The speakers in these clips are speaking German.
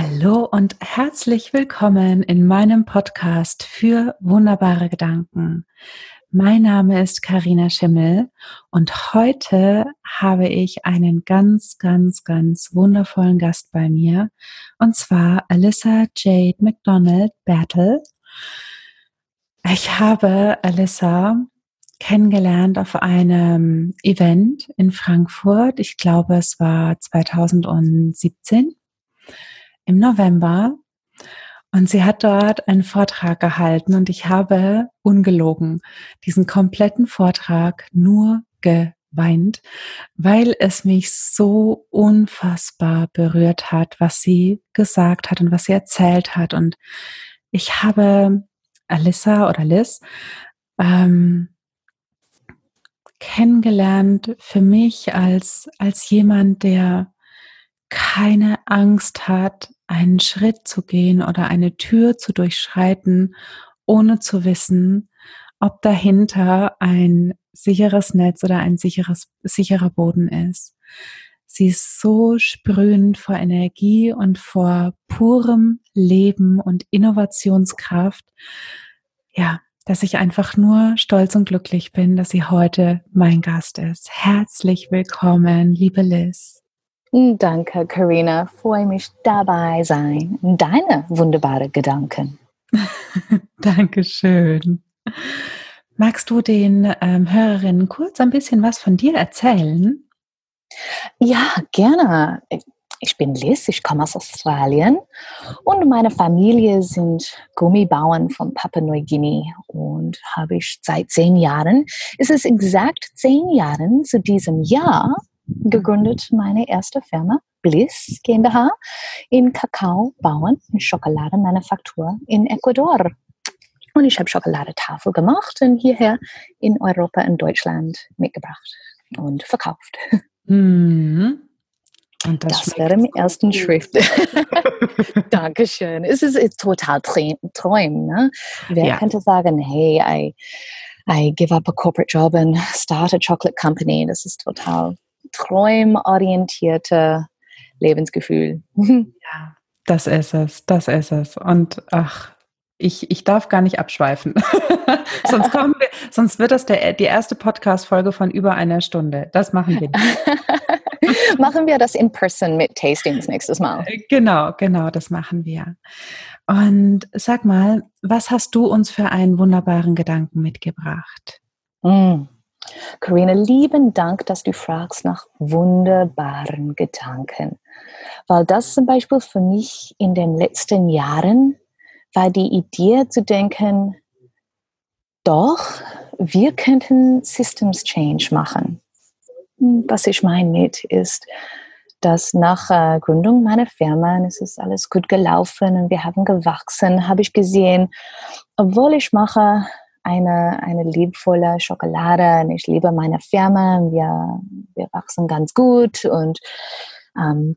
Hallo und herzlich willkommen in meinem Podcast für wunderbare Gedanken. Mein Name ist Karina Schimmel und heute habe ich einen ganz, ganz, ganz wundervollen Gast bei mir und zwar Alyssa Jade McDonald Bertel. Ich habe Alyssa kennengelernt auf einem Event in Frankfurt. Ich glaube, es war 2017 im November und sie hat dort einen Vortrag gehalten und ich habe ungelogen diesen kompletten Vortrag nur geweint, weil es mich so unfassbar berührt hat, was sie gesagt hat und was sie erzählt hat. Und ich habe Alyssa oder Liz ähm, kennengelernt für mich als, als jemand, der keine Angst hat, einen Schritt zu gehen oder eine Tür zu durchschreiten, ohne zu wissen, ob dahinter ein sicheres Netz oder ein sicheres, sicherer Boden ist. Sie ist so sprühend vor Energie und vor purem Leben und Innovationskraft. Ja, dass ich einfach nur stolz und glücklich bin, dass sie heute mein Gast ist. Herzlich willkommen, liebe Liz. Danke, Karina. Freue mich dabei sein. Deine wunderbare Gedanken. Dankeschön. Magst du den ähm, Hörerinnen kurz ein bisschen was von dir erzählen? Ja, gerne. Ich bin Liz, ich komme aus Australien und meine Familie sind Gummibauern von Papua Neuguinea und habe ich seit zehn Jahren, ist es exakt zehn Jahren zu diesem Jahr gegründet meine erste Firma, Bliss GmbH, in Kakaobauern und Schokoladenmanufaktur in Ecuador. Und ich habe Schokoladetafel gemacht und hierher in Europa und Deutschland mitgebracht und verkauft. Mhm. Und das, das wäre im ersten Schrift. Dankeschön. Es ist, ist total träum. Ne? Wer ja. könnte sagen, hey, I, I give up a corporate job and start a chocolate company? Das ist total träumorientierte Lebensgefühl. Ja, das ist es, das ist es. Und ach, ich, ich darf gar nicht abschweifen. sonst, kommen wir, sonst wird das der, die erste Podcast-Folge von über einer Stunde. Das machen wir nicht. machen wir das in person mit Tastings nächstes Mal. Äh, genau, genau, das machen wir. Und sag mal, was hast du uns für einen wunderbaren Gedanken mitgebracht? Mm. Corinna, lieben Dank, dass du fragst nach wunderbaren Gedanken. Weil das zum Beispiel für mich in den letzten Jahren war die Idee zu denken, doch, wir könnten Systems Change machen. Was ich meine mit ist, dass nach äh, Gründung meiner Firma, es ist alles gut gelaufen und wir haben gewachsen, habe ich gesehen, obwohl ich mache eine, eine liebevolle Schokolade und ich liebe meine Firma. Wir, wir wachsen ganz gut und ähm,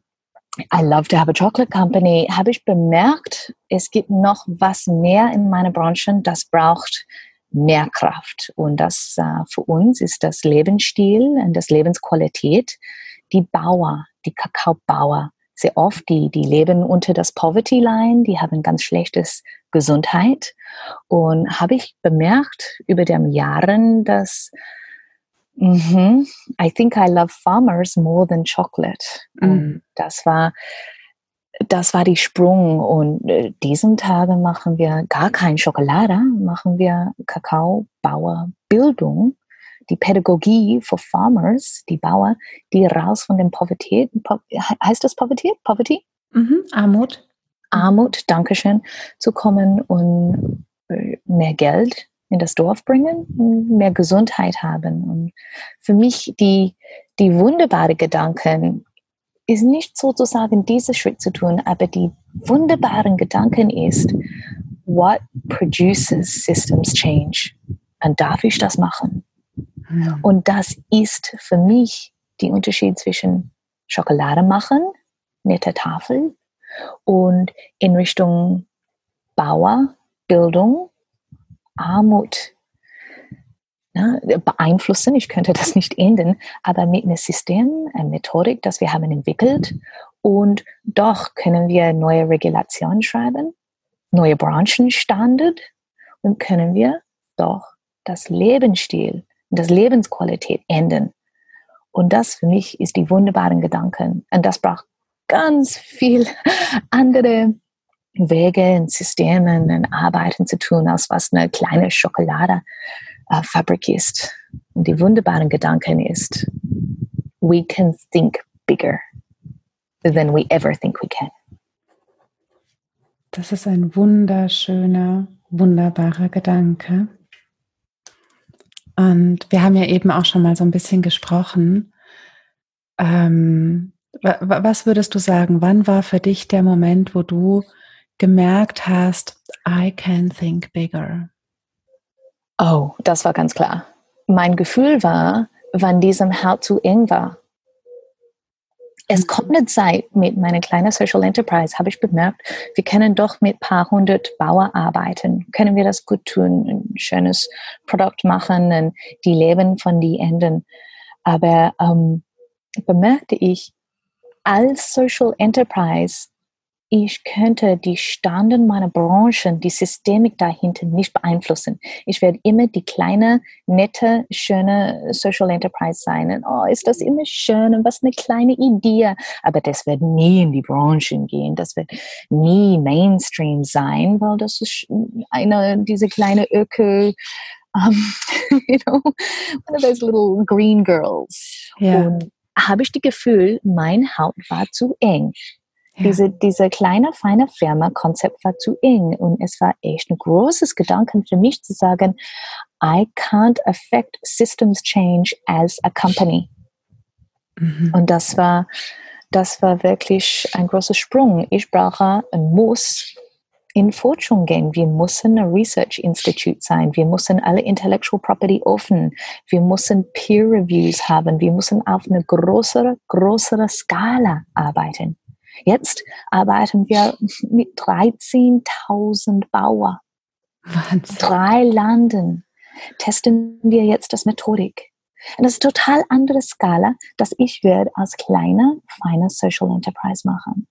I love to have a chocolate company. Habe ich bemerkt, es gibt noch was mehr in meiner Branche, das braucht mehr Kraft. Und das uh, für uns ist das Lebensstil und das Lebensqualität. Die Bauer, die Kakaobauer, sehr oft, die, die leben unter das Poverty Line, die haben ganz schlechtes Gesundheit. Und habe ich bemerkt über den Jahren, dass mm -hmm, I think I love farmers more than chocolate. Mhm. Das war das war die Sprung und äh, diesen Tagen machen wir gar kein Schokolade, machen wir Kakaobauerbildung, die Pädagogie für Farmers, die Bauer, die raus von dem Povertät, heißt das Povertät? Poverty? Mhm, Armut. Armut, Dankeschön, zu kommen und äh, mehr Geld in das Dorf bringen und mehr Gesundheit haben. Und für mich die, die wunderbare Gedanken ist nicht sozusagen diesen Schritt zu tun, aber die wunderbaren Gedanken ist, what produces systems change? Und darf ich das machen? Mhm. Und das ist für mich der Unterschied zwischen Schokolade machen, nette Tafel und in Richtung Bauer, Bildung, Armut ne, beeinflussen. Ich könnte das nicht ändern, aber mit einem System, einer Methodik, das wir haben entwickelt Und doch können wir neue Regulationen schreiben, neue Branchenstandard und können wir doch das Lebensstil, das Lebensqualität ändern. Und das für mich ist die wunderbaren Gedanken. Und das braucht ganz viel andere Wege und Systeme und Arbeiten zu tun, als was eine kleine Schokoladefabrik ist. Und die wunderbaren Gedanken ist, we can think bigger than we ever think we can. Das ist ein wunderschöner, wunderbarer Gedanke. Und wir haben ja eben auch schon mal so ein bisschen gesprochen. Ähm, was würdest du sagen, wann war für dich der Moment, wo du gemerkt hast, I can think bigger? Oh, das war ganz klar. Mein Gefühl war, wann diesem Herz zu eng war. Es kommt eine Zeit mit meiner kleinen Social Enterprise, habe ich bemerkt, wir können doch mit ein paar hundert Bauern arbeiten. Können wir das gut tun, ein schönes Produkt machen und die leben von die Enden. Aber ähm, bemerkte ich, als Social Enterprise ich könnte die Standen meiner Branchen, die Systemik dahinter nicht beeinflussen. Ich werde immer die kleine, nette, schöne Social Enterprise sein. Und, oh, ist das immer schön und was eine kleine Idee. Aber das wird nie in die Branchen gehen. Das wird nie Mainstream sein, weil das ist eine, diese kleine Öko, um, you know, one of those little green girls. Yeah. Und habe ich das Gefühl, mein Haut war zu eng. Ja. Diese, diese kleine, feine Firma-Konzept war zu eng und es war echt ein großes Gedanken für mich zu sagen, I can't affect systems change as a company. Mhm. Und das war, das war wirklich ein großer Sprung. Ich brauche und muss in Forschung gehen. Wir müssen ein Research Institute sein. Wir müssen alle Intellectual Property offen. Wir müssen Peer Reviews haben. Wir müssen auf eine größere, größere Skala arbeiten. Jetzt arbeiten wir mit 13.000 Bauern. Wahnsinn. Drei Landen testen wir jetzt das Methodik. Und das ist eine total andere Skala, dass ich werde als kleine, feine Social Enterprise machen.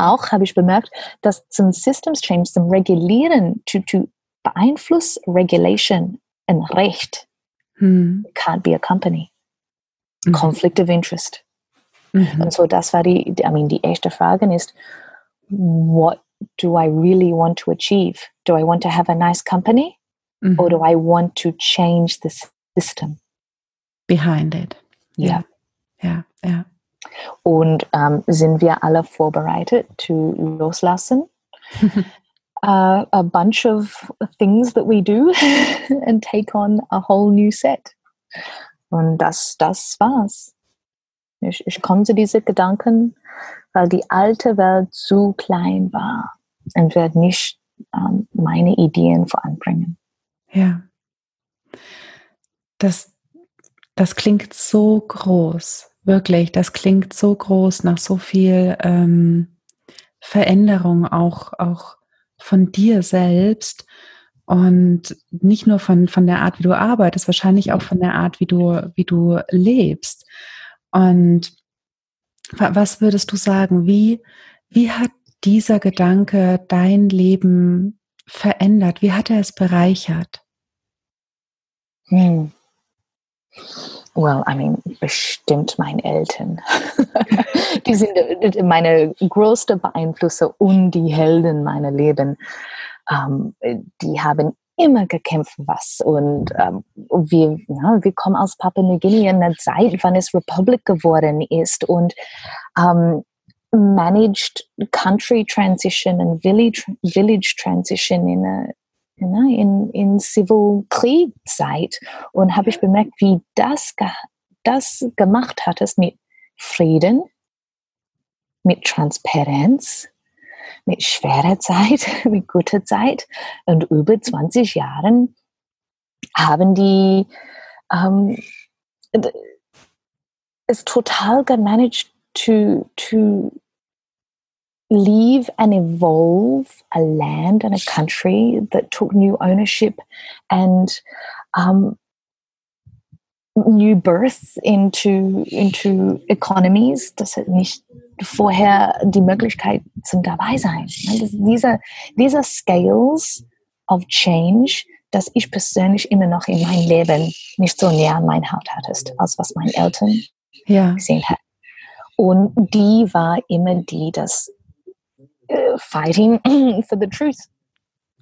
Auch habe ich bemerkt, dass zum Systems Change, zum Regulieren, to, to beeinfluss Regulation und Recht, hm. can't be a company. Mhm. Conflict of Interest. Mhm. Und so, das war die, I mean, die erste Frage ist, what do I really want to achieve? Do I want to have a nice company? Mhm. Or do I want to change the system? Behind it. Ja. Ja, ja. Und ähm, sind wir alle vorbereitet zu loslassen? uh, a bunch of things that we do and take on a whole new set. Und das, das war's. Ich, ich konnte diese Gedanken, weil die alte Welt zu klein war und werde nicht ähm, meine Ideen voranbringen. Ja. Das, das klingt so groß, wirklich. Das klingt so groß nach so viel ähm, Veränderung auch, auch von dir selbst und nicht nur von, von der Art, wie du arbeitest, wahrscheinlich auch von der Art, wie du, wie du lebst. Und was würdest du sagen, wie, wie hat dieser Gedanke dein Leben verändert? Wie hat er es bereichert? Hm. Well, I mean, bestimmt meine Eltern. die sind meine größte Beeinflusser und die Helden meiner Leben. Ähm, die haben immer gekämpft was. Und ähm, wir, ja, wir kommen aus Papua Neuguinea in einer Zeit, wann es Republic geworden ist und ähm, managed country transition and village, village transition in a in, in Civil Kriegzeit und habe ich bemerkt, wie das, das gemacht hat, es mit Frieden, mit Transparenz, mit schwerer Zeit, mit guter Zeit. Und über 20 Jahren haben die ähm, es total gemanagt to, to leave and evolve a land and a country that took new ownership and um, new birth into, into economies, das hat nicht vorher die Möglichkeit zum dabei sein. Diese, diese Scales of Change, dass ich persönlich immer noch in meinem Leben nicht so näher an mein Haut hattest, als was meine Eltern ja. gesehen hat. Und die war immer die, das Fighting for the Truth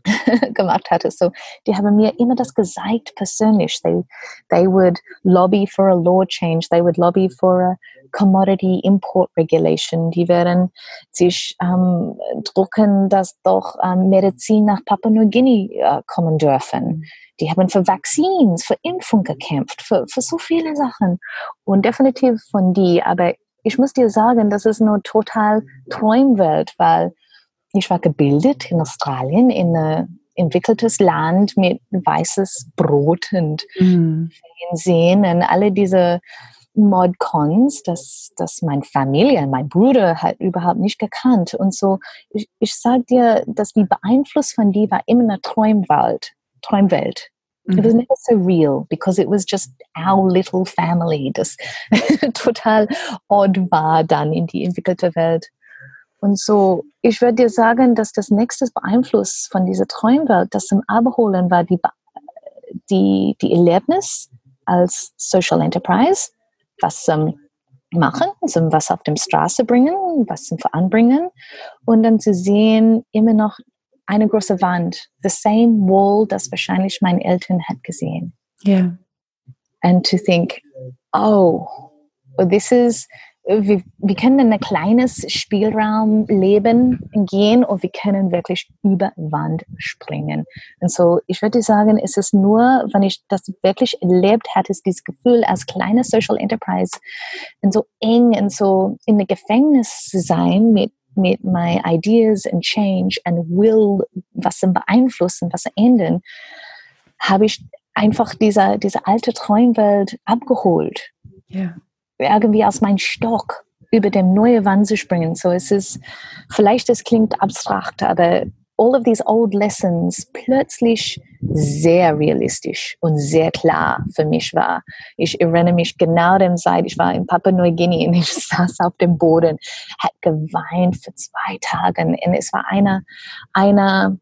gemacht hatte. So, die haben mir immer das gesagt persönlich. They, they would lobby for a law change. They would lobby for a commodity import regulation. Die werden sich ähm, drucken, dass doch ähm, Medizin nach Papua-Neuguinea äh, kommen dürfen. Die haben für Vaccines, für Impfung gekämpft, für, für so viele Sachen. Und definitiv von die. Aber ich muss dir sagen, das ist nur total Träumwelt, weil ich war gebildet in Australien, in ein entwickeltes Land mit weißes Brot und mhm. Fernsehen und alle diese Modcons, das, das meine Familie, mein Bruder hat überhaupt nicht gekannt. Und so, ich, ich sage dir, dass die Beeinfluss von die war immer eine Träumwelt. Träumwelt. It was mhm. never so real because it was just our little family, das total odd war dann in die entwickelte Welt. Und so, ich würde dir sagen, dass das nächste Beeinfluss von dieser Träumwelt, das zum Abholen war, die, die, die Erlebnis als Social Enterprise, was zum machen, zum was auf dem Straße bringen, was zum Voranbringen und dann zu sehen, immer noch eine große Wand, the same wall, das wahrscheinlich meine Eltern hat gesehen. Yeah. And to think, oh, this is wir, wir können in ein kleines Spielraum leben, gehen und wir können wirklich über Wand springen. Und so, ich würde sagen, es ist nur, wenn ich das wirklich erlebt hatte, ist dieses Gefühl als kleine Social Enterprise und so eng und so in einem Gefängnis zu sein mit mit my ideas and change and will, was zu beeinflussen, was zu ändern, habe ich einfach diese, diese alte Träumwelt abgeholt. Ja irgendwie aus meinem Stock über dem neue Wand zu springen. So es ist, vielleicht es klingt abstrakt, aber all of these old lessons plötzlich sehr realistisch und sehr klar für mich war. Ich erinnere mich genau dem Zeit, ich war in Papua Neuguinea und ich saß auf dem Boden, hat geweint für zwei Tage und es war eine, eine,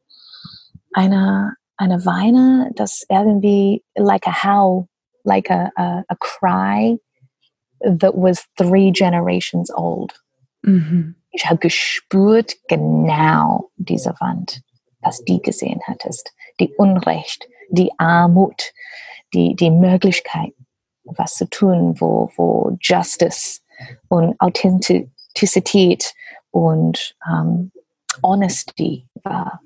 eine, eine Weine, das irgendwie like a howl, like a, a, a cry that was three generations old. Mhm. Ich habe gespürt genau diese Wand, was die gesehen hattest. Die Unrecht, die Armut, die, die Möglichkeit, was zu tun, wo, wo Justice und Authentizität und um, Honesty war.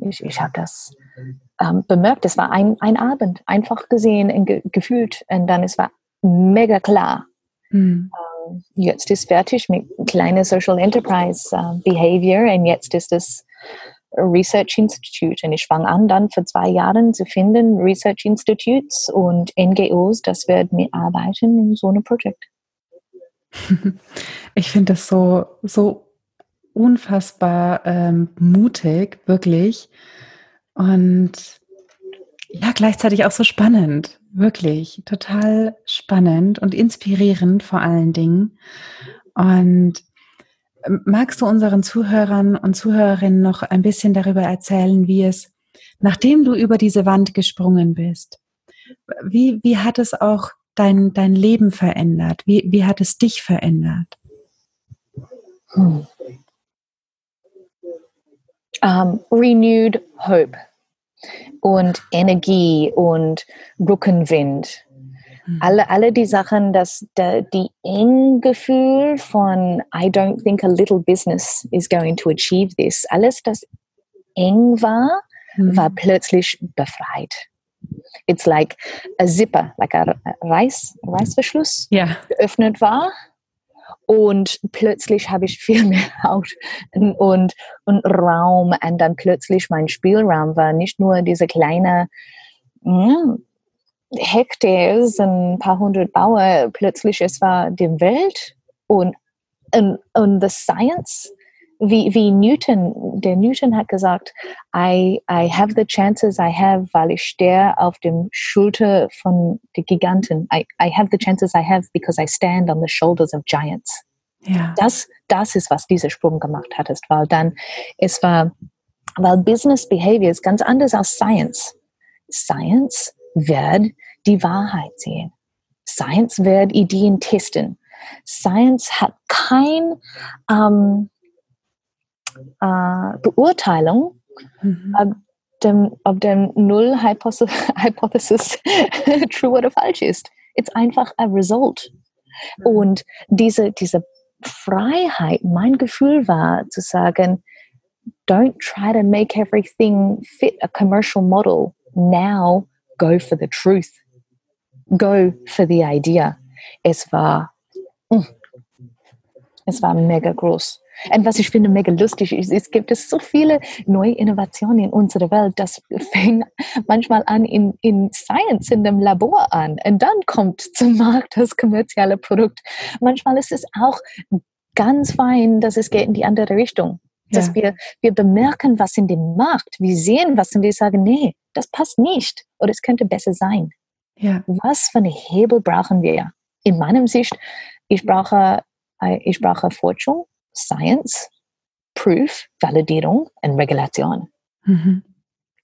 Ich, ich habe das ähm, bemerkt. Es war ein, ein Abend, einfach gesehen und ge gefühlt. Und dann es war mega klar, Mhm. Jetzt ist fertig mit kleiner Social Enterprise uh, Behavior und jetzt ist es Research Institute. Und ich fange an, dann für zwei Jahre zu finden, Research Institutes und NGOs, das werden mitarbeiten in so einem Projekt. Ich finde das so, so unfassbar ähm, mutig, wirklich. Und ja, gleichzeitig auch so spannend. Wirklich, total spannend und inspirierend vor allen Dingen. Und ähm, magst du unseren Zuhörern und Zuhörerinnen noch ein bisschen darüber erzählen, wie es, nachdem du über diese Wand gesprungen bist, wie, wie hat es auch dein, dein Leben verändert? Wie, wie hat es dich verändert? Hmm. Um, renewed hope und Energie und Rückenwind. Mhm. Alle, alle die Sachen, dass der, die Enggefühl von I don't think a little business is going to achieve this, alles, das eng war, mhm. war plötzlich befreit. It's like a zipper, like a Reiß, Reißverschluss, yeah. geöffnet war und plötzlich habe ich viel mehr Haut und, und Raum. Und dann plötzlich mein Spielraum war nicht nur diese kleine mh, Hektars, ein paar hundert Bauer, plötzlich es war die Welt und, und, und the science wie, wie Newton, der Newton hat gesagt, I, I have the chances I have, weil ich stehe auf dem Schulter von den Giganten. I, I have the chances I have because I stand on the shoulders of giants. Ja. Das, das ist, was dieser Sprung gemacht hat, ist, weil dann, es war, weil Business Behavior ist ganz anders als Science. Science wird die Wahrheit sehen. Science wird Ideen testen. Science hat kein ähm, äh, Beurteilung, mhm. ob, dem, ob dem Null-Hypothesis true oder falsch ist. It's einfach a result. Mhm. Und diese, diese Freiheit, mein Gefühl war zu sagen, don't try to make everything fit a commercial model. Now go for the truth. Go for the idea. Es war, mm, es war mega groß. Und was ich finde mega lustig ist, es gibt so viele neue Innovationen in unserer Welt, das fängt manchmal an in, in Science, in dem Labor an und dann kommt zum Markt das kommerzielle Produkt. Manchmal ist es auch ganz fein, dass es geht in die andere Richtung. Dass ja. wir, wir bemerken, was in dem Markt, wir sehen was und wir sagen, nee, das passt nicht oder es könnte besser sein. Ja. Was für eine Hebel brauchen wir? In meinem Sicht, ich brauche, äh, ich brauche Forschung, Science, Proof, Validierung und Regulation. Mhm.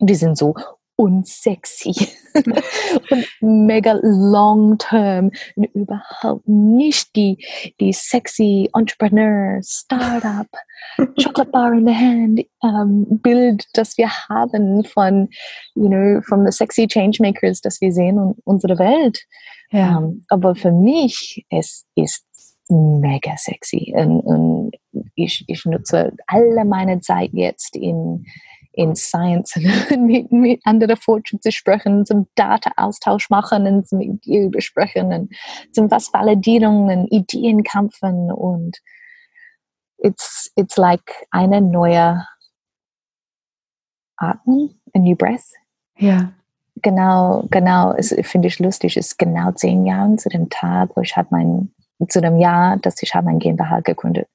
Die sind so unsexy und mega long term und überhaupt nicht die, die sexy Entrepreneur, Startup, Chocolate Bar in the Hand um, ähm, Bild, das wir haben von, you know, from the sexy Changemakers, das wir sehen in unserer Welt. Ja. Um, ähm, aber für mich, es ist mega sexy. Und, und ich, ich nutze alle meine Zeit jetzt in, in Science mit, mit anderen Forschern zu sprechen, zum Data-Austausch machen und mit dir besprechen und zum was Validierungen, Ideen kämpfen und it's, it's like eine neue Atmen, a new breath. Ja. Genau, genau, es finde ich lustig, es ist genau zehn Jahre zu dem Tag, wo ich habe mein zu dem Jahr, dass ich habe mein GmbH gegründet.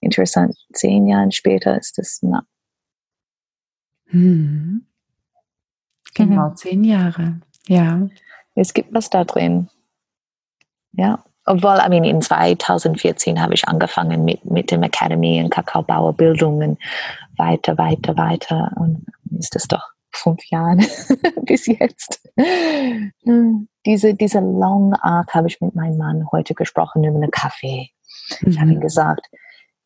Interessant, zehn Jahre später ist es na. Hm. Genau, mhm. zehn Jahre, ja. Es gibt was da drin. Ja, obwohl, I mean, in 2014 habe ich angefangen mit, mit dem Academy und Kakaobauerbildung und weiter, weiter, weiter. Und ist das doch fünf Jahren bis jetzt. Hm, diese, diese Long Arc habe ich mit meinem Mann heute gesprochen über einen Kaffee. Mhm. Ich habe ihm mhm. gesagt,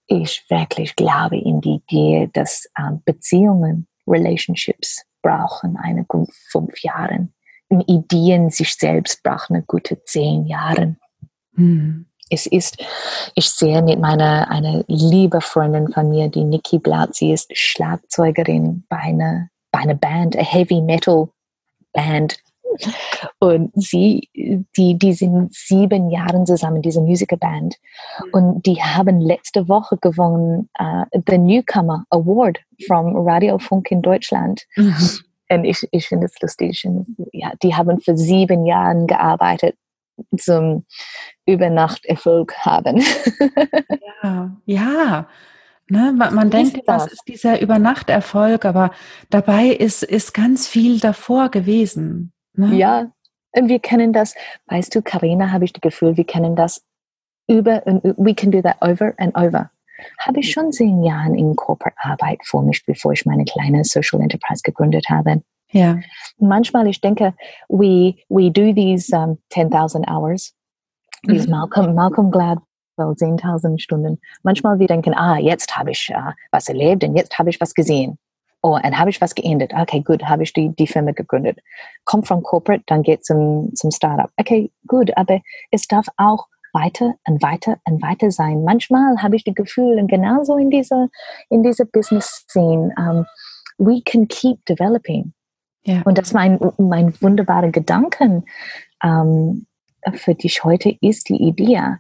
ich wirklich glaube in die Idee, dass ähm, Beziehungen, Relationships brauchen eine gute fünf Jahre. Und Ideen sich selbst brauchen eine gute zehn Jahre. Mhm. Es ist, ich sehe mit meiner eine liebe Freundin von mir, die Nikki Blatt, sie ist Schlagzeugerin bei einer bei einer Band, a Heavy Metal Band. Und sie, die, die sind sieben Jahre zusammen, diese Musikerband. Mhm. Und die haben letzte Woche gewonnen uh, The Newcomer Award vom Radiofunk in Deutschland. Mhm. Und ich, ich finde es lustig. ja, die haben für sieben Jahre gearbeitet zum Übernachterfolg haben. ja, ja. Ne? Man, man denkt, was ist dieser Übernachterfolg, aber dabei ist, ist ganz viel davor gewesen. Ne? Ja, und wir kennen das, weißt du, Karina, habe ich das Gefühl, wir kennen das über und we can do that over and over. Habe ich schon zehn Jahre in Corporate Arbeit vor mich, bevor ich meine kleine Social Enterprise gegründet habe. Ja. Manchmal, ich denke, we, we do these um, 10.000 hours, these mhm. Malcolm, Malcolm Glad well, 10.000 Stunden. Manchmal wir denken, ah, jetzt habe ich uh, was erlebt und jetzt habe ich was gesehen. Oh, und habe ich was geändert. Okay, gut, habe ich die, die Firma gegründet. Kommt vom Corporate, dann geht zum, zum Startup. Okay, gut, aber es darf auch weiter und weiter und weiter sein. Manchmal habe ich das Gefühl, und genauso in dieser, in dieser Business-Scene, um, we can keep developing. Yeah. Und das ist mein, mein wunderbarer Gedanken um, für dich heute ist die Idee,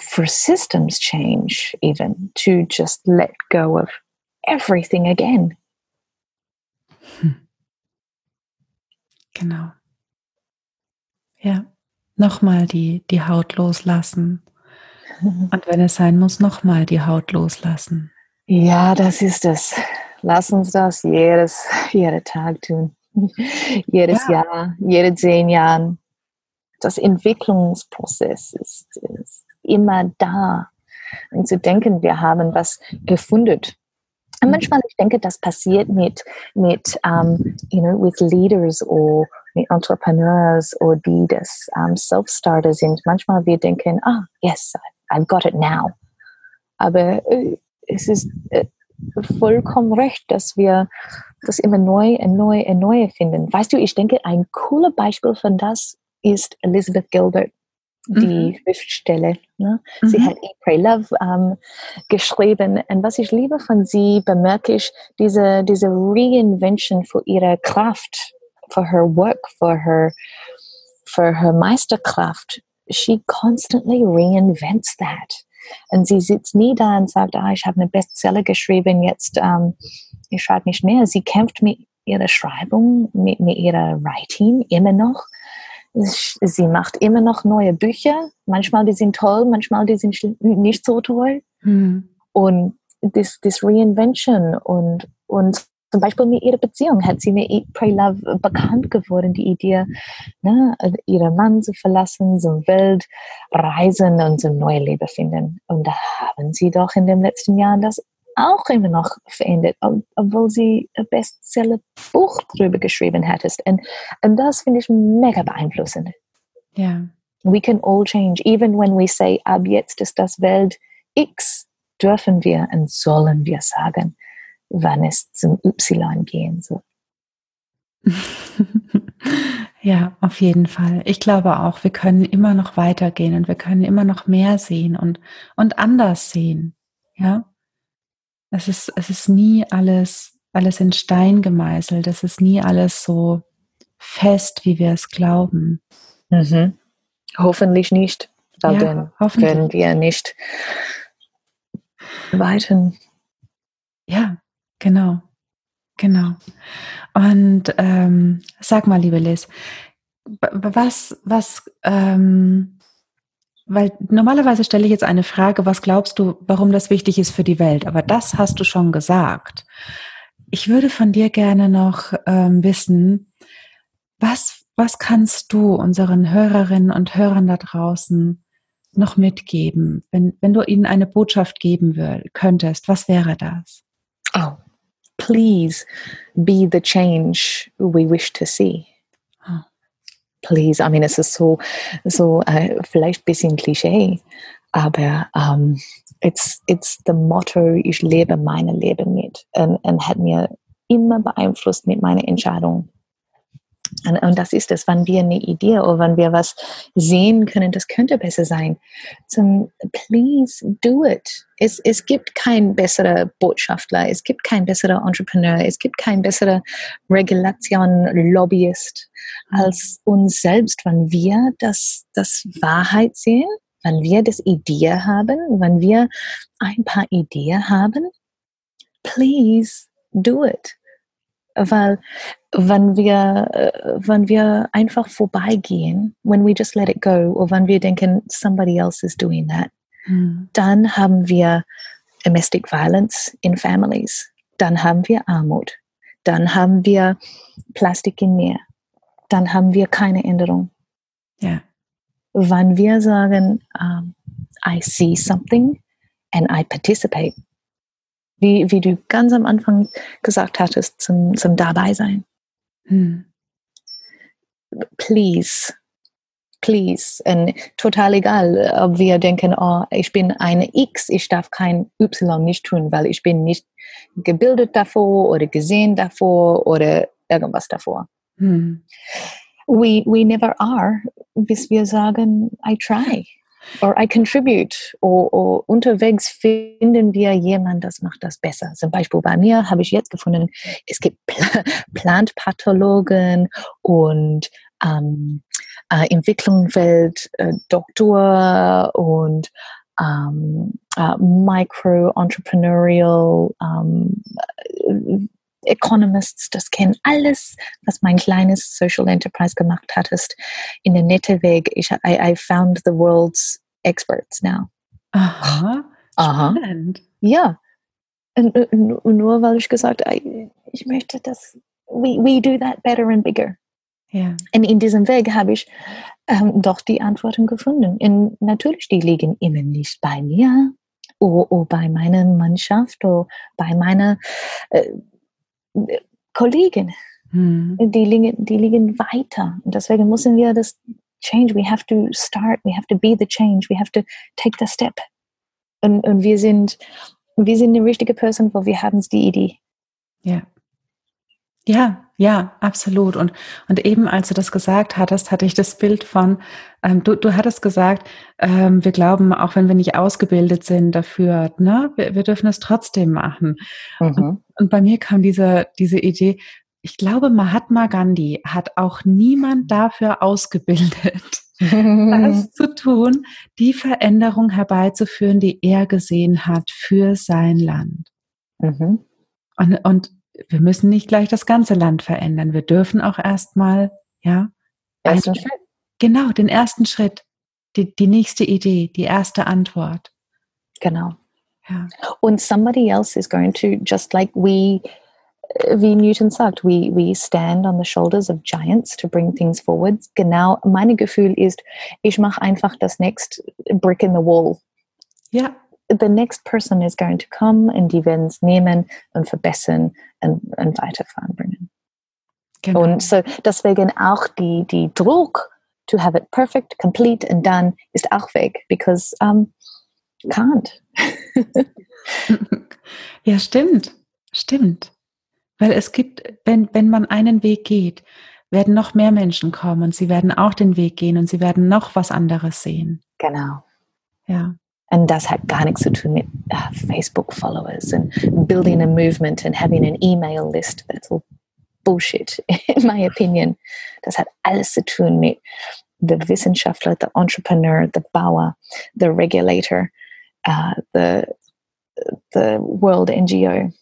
for systems change, even to just let go of everything again. Hm. Genau. Ja, nochmal die, die Haut loslassen. Und wenn es sein muss, nochmal die Haut loslassen. Ja, das ist es. Lass uns das jedes, jeden Tag tun. Jedes ja. Jahr, jede zehn Jahre. Das Entwicklungsprozess ist, ist immer da. Und zu denken, wir haben was gefunden. Mhm. manchmal, ich denke, das passiert mit, mit um, you know, with leaders oder mit Entrepreneurs oder die das um, Self-Starter sind. Manchmal wir denken, ah, yes, I've got it now. Aber äh, es ist äh, vollkommen recht, dass wir das immer neu und neu und neu finden. Weißt du, ich denke, ein cooles Beispiel von das ist Elizabeth Gilbert, die mhm. Schriftsteller. Ne? Mhm. Sie hat Eat, Pray, Love ähm, geschrieben. Und was ich liebe von sie, bemerke ich diese, diese Reinvention für ihre Kraft, für her work, für her, für her Meisterkraft. She constantly reinvents that. Und sie sitzt nie da und sagt, ah, ich habe eine Bestseller geschrieben, jetzt ähm, ich schreibe nicht mehr. Sie kämpft mit ihrer Schreibung, mit, mit ihrer Writing immer noch. Sie macht immer noch neue Bücher. Manchmal die sind toll, manchmal die sind nicht so toll. Mhm. Und das, das Reinvention und, und zum Beispiel mit ihrer Beziehung hat sie mir Eat, Pray, Love bekannt geworden, die Idee, ne, ihren Mann zu verlassen, zum Welt reisen und zum neue Leben finden. Und da haben sie doch in den letzten Jahren das auch immer noch verändert, obwohl sie ein Bestseller-Buch drüber geschrieben hattest. Und, und das finde ich mega beeinflussend. Ja. We can all change, even when we say, ab jetzt ist das Welt X, dürfen wir und sollen wir sagen wann es zum Y gehen soll. ja, auf jeden Fall. Ich glaube auch, wir können immer noch weitergehen und wir können immer noch mehr sehen und, und anders sehen. Ja. Es ist, es ist nie alles, alles in Stein gemeißelt. Es ist nie alles so fest, wie wir es glauben. Mhm. Hoffentlich nicht. Ja, dann werden wir nicht weiter. Ja, Genau, genau. Und ähm, sag mal, liebe Liz, was, was, ähm, weil normalerweise stelle ich jetzt eine Frage, was glaubst du, warum das wichtig ist für die Welt? Aber das hast du schon gesagt. Ich würde von dir gerne noch ähm, wissen, was, was kannst du unseren Hörerinnen und Hörern da draußen noch mitgeben, wenn, wenn du ihnen eine Botschaft geben will, könntest? Was wäre das? Oh, please be the change we wish to see. Please, I mean, es ist so, so uh, vielleicht ein bisschen Klischee, aber um, it's, it's the motto, ich lebe mein Leben mit und, und hat mir immer beeinflusst mit meiner Entscheidung und, das ist es, wenn wir eine Idee oder wenn wir was sehen können, das könnte besser sein. Zum Please do it. Es, es gibt kein besserer Botschafter, es gibt kein besserer Entrepreneur, es gibt kein besserer Regulation-Lobbyist als uns selbst, wenn wir das, das Wahrheit sehen, wenn wir das Idee haben, wenn wir ein paar Ideen haben. Please do it weil wenn wir, äh, wenn wir einfach vorbeigehen, when we just let it go, oder wenn wir denken, somebody else is doing that, mhm. dann haben wir domestic violence in families, dann haben wir Armut, dann haben wir Plastik im Meer, dann haben wir keine Änderung. Ja. Wenn wir sagen, um, I see something and I participate, wie, wie du ganz am Anfang gesagt hattest, zum, zum Dabeisein. Hm. Please, please. Und total egal, ob wir denken, oh, ich bin eine X, ich darf kein Y nicht tun, weil ich bin nicht gebildet davor oder gesehen davor oder irgendwas davor. Hm. We, we never are, bis wir sagen, I try or I contribute oder, oder unterwegs finden wir jemanden, das macht das besser. Zum Beispiel bei mir habe ich jetzt gefunden, es gibt Pl Plantpathologen und ähm, äh, Entwicklungsfeld äh, Doktor und ähm, äh, Micro-Entrepreneurial ähm, Economists, das kennen alles, was mein kleines Social Enterprise gemacht hat, ist in der nette Weg. Ich, I, I found the world's experts now. Aha. Aha. Ja. Und, und nur weil ich gesagt habe, ich möchte das, we, we do that better and bigger. Ja. Und in diesem Weg habe ich ähm, doch die Antworten gefunden. Und natürlich, die liegen immer nicht bei mir oder, oder bei meiner Mannschaft oder bei meiner äh, Kollegen. Hm. Die, liegen, die liegen weiter. Und deswegen müssen wir das change. We have to start. We have to be the change. We have to take the step. Und, und wir sind wir sind die richtige Person, weil wir haben die Idee. Ja. Ja, ja, absolut. Und, und eben als du das gesagt hattest, hatte ich das Bild von, ähm, du, du hattest gesagt, ähm, wir glauben, auch wenn wir nicht ausgebildet sind dafür, ne, wir, wir dürfen es trotzdem machen. Mhm. Und, und bei mir kam diese, diese Idee, ich glaube, Mahatma Gandhi hat auch niemand dafür ausgebildet, das zu tun, die Veränderung herbeizuführen, die er gesehen hat für sein Land. Mhm. Und, und wir müssen nicht gleich das ganze Land verändern. Wir dürfen auch erstmal, ja, ersten Schritt. Genau, den ersten Schritt, die, die nächste Idee, die erste Antwort. Genau. Ja. Und somebody else is going to, just like we wie Newton sagt, we, we stand on the shoulders of giants to bring things forward. Genau, mein Gefühl ist, ich mache einfach das next brick in the wall. Ja. The next person is going to come und die werden es nehmen und verbessern und, und weiterfahren bringen. Genau. Und so deswegen auch die, die Druck to have it perfect, complete and done ist auch weg, because um, can't. ja, stimmt. Stimmt. Weil es gibt, wenn, wenn man einen Weg geht, werden noch mehr Menschen kommen und sie werden auch den Weg gehen und sie werden noch was anderes sehen. Genau. Ja. Und das hat gar nichts zu tun mit uh, Facebook-Followers und building a movement and having an email list. That's all bullshit, in my opinion. Das hat alles zu tun mit der Wissenschaftler, the Entrepreneur, the Bauer, the Regulator, uh, the, the World NGO.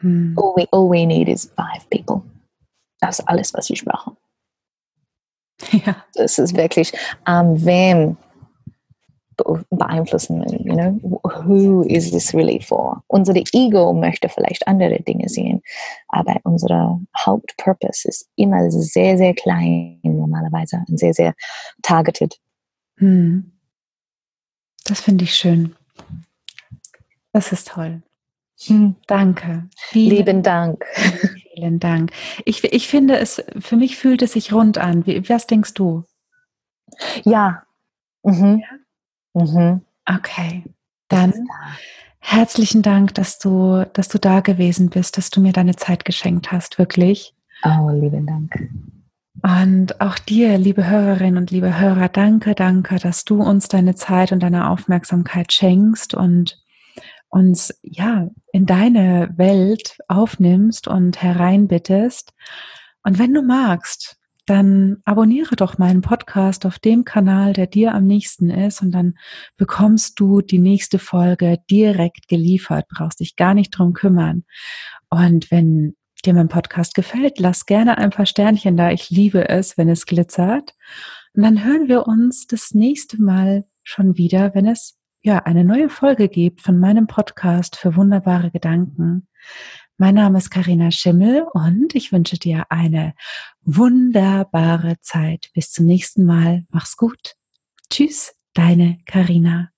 Hm. All, we, all we need is five people. Das ist alles, was ich brauche. Ja. Das ist wirklich, um, wem beeinflussen, you know, who is this really for? Unsere Ego möchte vielleicht andere Dinge sehen, aber unser Hauptpurpose ist immer sehr, sehr klein normalerweise und sehr, sehr targeted. Hm. Das finde ich schön. Das ist toll. Hm, danke. Vielen, Lieben Dank. Vielen Dank. Ich, ich finde es, für mich fühlt es sich rund an. Wie, was denkst du? Ja. Mhm. ja? Mhm. Okay. Dann herzlichen Dank, dass du, dass du da gewesen bist, dass du mir deine Zeit geschenkt hast, wirklich. Oh, lieben Dank. Und auch dir, liebe Hörerinnen und liebe Hörer, danke, danke, dass du uns deine Zeit und deine Aufmerksamkeit schenkst und uns ja in deine Welt aufnimmst und hereinbittest. Und wenn du magst, dann abonniere doch meinen Podcast auf dem Kanal, der dir am nächsten ist und dann bekommst du die nächste Folge direkt geliefert, brauchst dich gar nicht drum kümmern. Und wenn dir mein Podcast gefällt, lass gerne ein paar Sternchen da. Ich liebe es, wenn es glitzert. Und dann hören wir uns das nächste Mal schon wieder, wenn es ja, eine neue Folge gibt von meinem Podcast für wunderbare Gedanken. Mein Name ist Karina Schimmel und ich wünsche dir eine wunderbare Zeit. Bis zum nächsten Mal. Mach's gut. Tschüss, deine Karina.